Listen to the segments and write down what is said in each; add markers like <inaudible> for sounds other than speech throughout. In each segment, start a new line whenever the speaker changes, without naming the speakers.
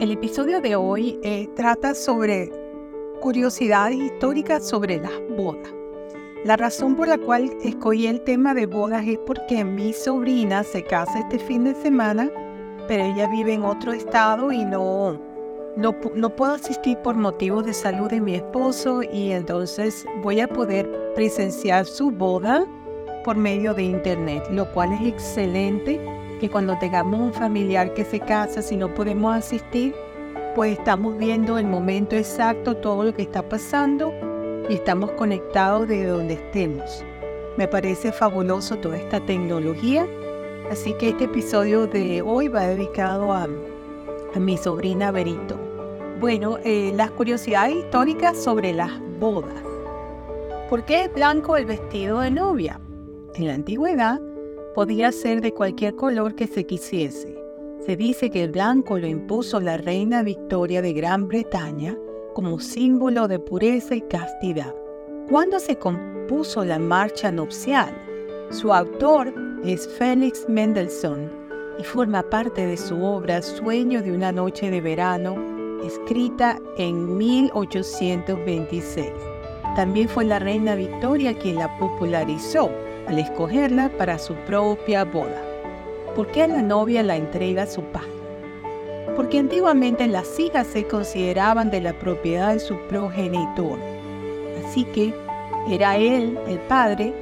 El episodio de hoy eh, trata sobre curiosidades históricas sobre las bodas. La razón por la cual escogí el tema de bodas es porque mi sobrina se casa este fin de semana, pero ella vive en otro estado y no, no, no puedo asistir por motivos de salud de mi esposo y entonces voy a poder presenciar su boda por medio de internet, lo cual es excelente que cuando tengamos un familiar que se casa, si no podemos asistir, pues estamos viendo el momento exacto, todo lo que está pasando y estamos conectados de donde estemos. Me parece fabuloso toda esta tecnología, así que este episodio de hoy va dedicado a, a mi sobrina Berito. Bueno, eh, las curiosidades históricas sobre las bodas. ¿Por qué es blanco el vestido de novia? En la antigüedad, podía ser de cualquier color que se quisiese. Se dice que el blanco lo impuso la reina Victoria de Gran Bretaña como símbolo de pureza y castidad. ¿Cuándo se compuso la marcha nupcial? Su autor es Félix Mendelssohn y forma parte de su obra Sueño de una noche de verano, escrita en 1826. También fue la reina Victoria quien la popularizó al escogerla para su propia boda. ¿Por qué a la novia la entrega su padre? Porque antiguamente las hijas se consideraban de la propiedad de su progenitor. Así que era él, el padre,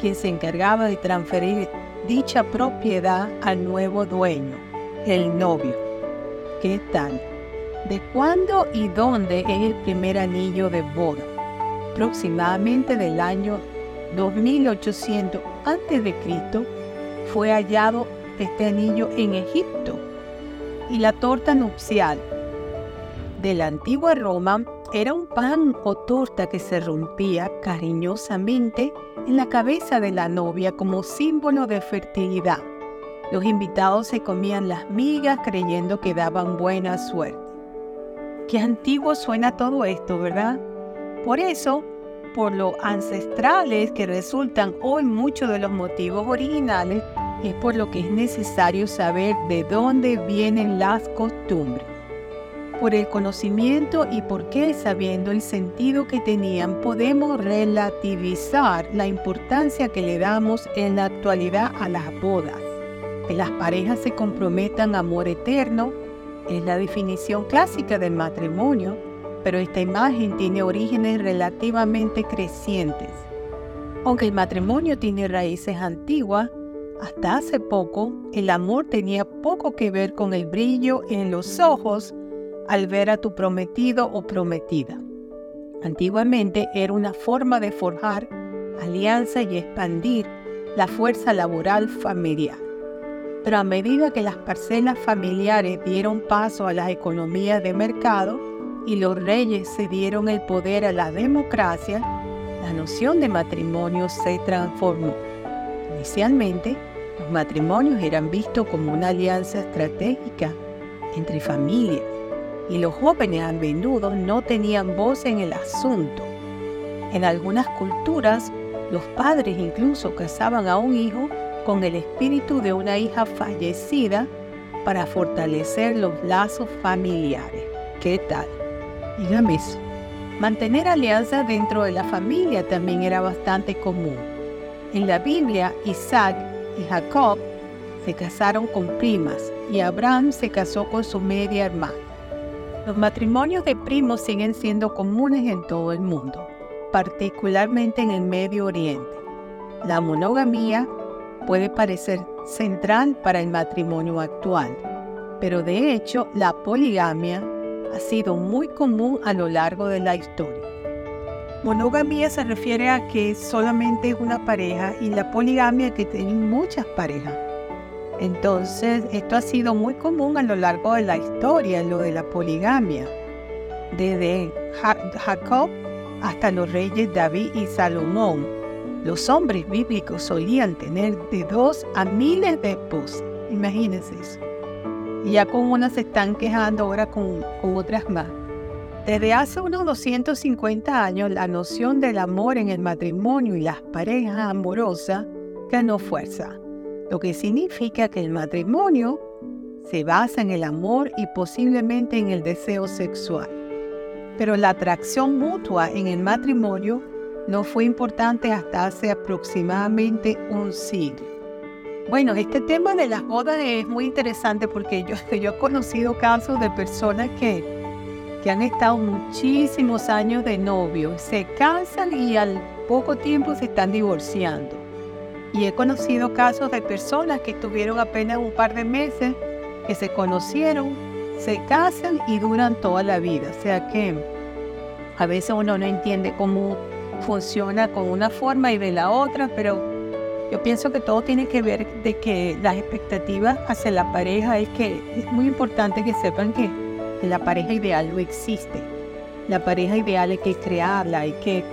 quien se encargaba de transferir dicha propiedad al nuevo dueño, el novio. ¿Qué tal? ¿De cuándo y dónde es el primer anillo de boda? Aproximadamente del año 2800 a.C., fue hallado este anillo en Egipto. Y la torta nupcial de la antigua Roma era un pan o torta que se rompía cariñosamente en la cabeza de la novia como símbolo de fertilidad. Los invitados se comían las migas creyendo que daban buena suerte. Qué antiguo suena todo esto, ¿verdad? Por eso, por lo ancestrales que resultan hoy muchos de los motivos originales, es por lo que es necesario saber de dónde vienen las costumbres. Por el conocimiento y por qué sabiendo el sentido que tenían podemos relativizar la importancia que le damos en la actualidad a las bodas. Que las parejas se comprometan amor eterno es la definición clásica del matrimonio pero esta imagen tiene orígenes relativamente crecientes. Aunque el matrimonio tiene raíces antiguas, hasta hace poco el amor tenía poco que ver con el brillo en los ojos al ver a tu prometido o prometida. Antiguamente era una forma de forjar alianza y expandir la fuerza laboral familiar. Pero a medida que las parcelas familiares dieron paso a las economías de mercado, y los reyes se dieron el poder a la democracia, la noción de matrimonio se transformó. Inicialmente, los matrimonios eran vistos como una alianza estratégica entre familias y los jóvenes a menudo no tenían voz en el asunto. En algunas culturas, los padres incluso casaban a un hijo con el espíritu de una hija fallecida para fortalecer los lazos familiares. ¿Qué tal? Dígame eso. Mantener alianzas dentro de la familia también era bastante común. En la Biblia, Isaac y Jacob se casaron con primas y Abraham se casó con su media hermana. Los matrimonios de primos siguen siendo comunes en todo el mundo, particularmente en el Medio Oriente. La monogamía puede parecer central para el matrimonio actual, pero de hecho la poligamia ha sido muy común a lo largo de la historia. Monogamia se refiere a que solamente es una pareja y la poligamia que tienen muchas parejas. Entonces, esto ha sido muy común a lo largo de la historia, lo de la poligamia. Desde Jacob hasta los reyes David y Salomón, los hombres bíblicos solían tener de dos a miles de esposas. Imagínense eso ya con unas se están quejando ahora con, con otras más. Desde hace unos 250 años, la noción del amor en el matrimonio y las parejas amorosas ganó fuerza, lo que significa que el matrimonio se basa en el amor y posiblemente en el deseo sexual. Pero la atracción mutua en el matrimonio no fue importante hasta hace aproximadamente un siglo. Bueno, este tema de las bodas es muy interesante porque <laughs> yo, he conocido casos de personas que, que han estado muchísimos años de novio, se casan y al poco tiempo se están divorciando. Y he conocido casos de personas que estuvieron apenas un par de meses, que se conocieron, se casan y duran toda la vida. O sea que a veces uno no entiende cómo funciona con una forma y de la otra, pero yo pienso que todo tiene que ver de que las expectativas hacia la pareja es que es muy importante que sepan que, la pareja ideal no existe. La pareja ideal hay que crearla, hay que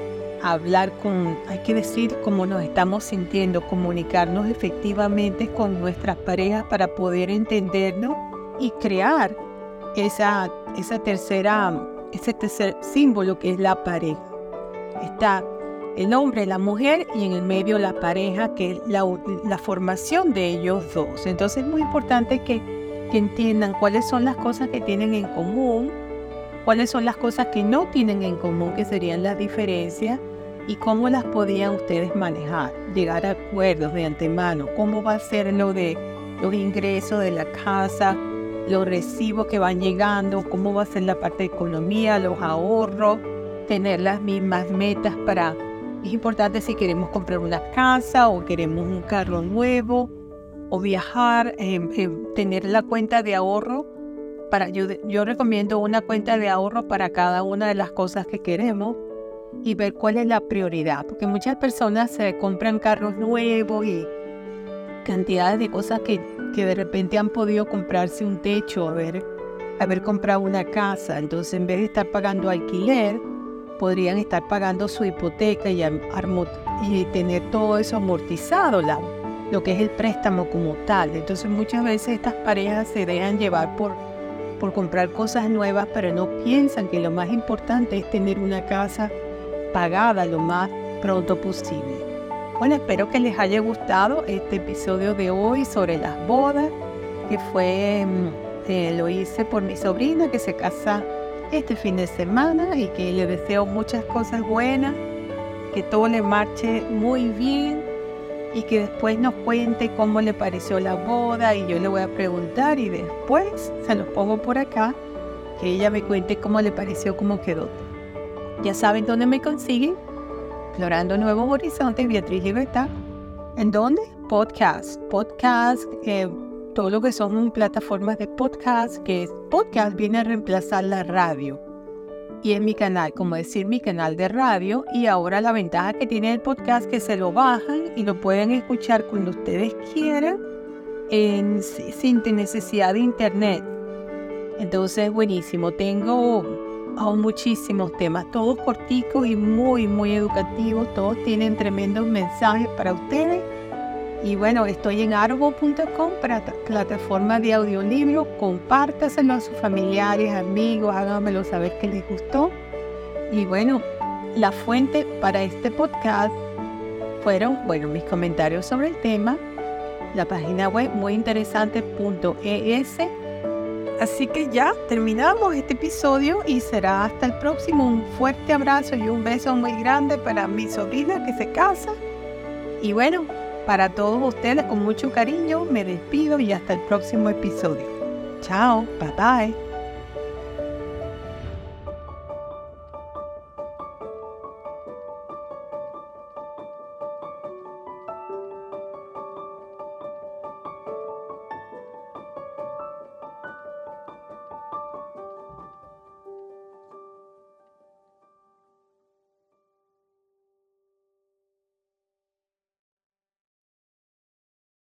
hablar con, hay que decir cómo nos estamos sintiendo, comunicarnos efectivamente con nuestras parejas para poder entendernos y crear esa, esa tercera, ese tercer símbolo que es la pareja está el hombre, la mujer y en el medio la pareja, que es la, formación de ellos dos. Entonces es muy importante que, que entiendan cuáles son las cosas que tienen en común, cuáles son las cosas que no tienen en común, que serían las diferencias, y cómo las podían ustedes manejar, llegar a acuerdos de antemano, cómo va a ser lo de los ingresos de la casa, los recibos que van llegando, cómo va a ser la parte de economía, los ahorros, tener las mismas metas para... Es importante si queremos comprar una casa o queremos un carro nuevo o viajar, em, em, tener la cuenta de ahorro. Para, yo, yo recomiendo una cuenta de ahorro para cada una de las cosas que queremos y ver cuál es la prioridad, porque muchas personas se compran carros nuevos y cantidades de cosas que, que de repente han podido comprarse un techo, haber, haber comprado una casa, entonces en vez de estar pagando alquiler, podrían estar pagando su hipoteca y, y tener todo eso amortizado, la, lo que es el préstamo como tal. Entonces muchas veces estas parejas se dejan llevar por, por comprar cosas nuevas, pero no piensan que lo más importante es tener una casa pagada lo más pronto posible. Bueno, espero que les haya gustado este episodio de hoy sobre las bodas, que fue, mm, eh, lo hice por mi sobrina que se casa este fin de semana y que le deseo muchas cosas buenas, que todo le marche muy bien y que después nos cuente cómo le pareció la boda y yo le voy a preguntar y después se los pongo por acá, que ella me cuente cómo le pareció, cómo quedó. Ya saben dónde me consiguen, Explorando Nuevos Horizontes, Beatriz Libertad. ¿En dónde? Podcast. Podcast. Eh, todo lo que son plataformas de podcast, que podcast viene a reemplazar la radio. Y en mi canal, como decir mi canal de radio, y ahora la ventaja que tiene el podcast que se lo bajan y lo pueden escuchar cuando ustedes quieran, en, sin necesidad de internet. Entonces, buenísimo. Tengo aún muchísimos temas, todos corticos y muy, muy educativos. Todos tienen tremendos mensajes para ustedes y bueno, estoy en arbo.com para plataforma de audiolibro. Compártaselo a sus familiares, amigos, háganmelo saber que les gustó. Y bueno, la fuente para este podcast fueron, bueno, mis comentarios sobre el tema, la página web muy interesante.es. Así que ya terminamos este episodio y será hasta el próximo. Un fuerte abrazo y un beso muy grande para mi sobrina que se casa. Y bueno, para todos ustedes, con mucho cariño, me despido y hasta el próximo episodio. Chao, bye bye.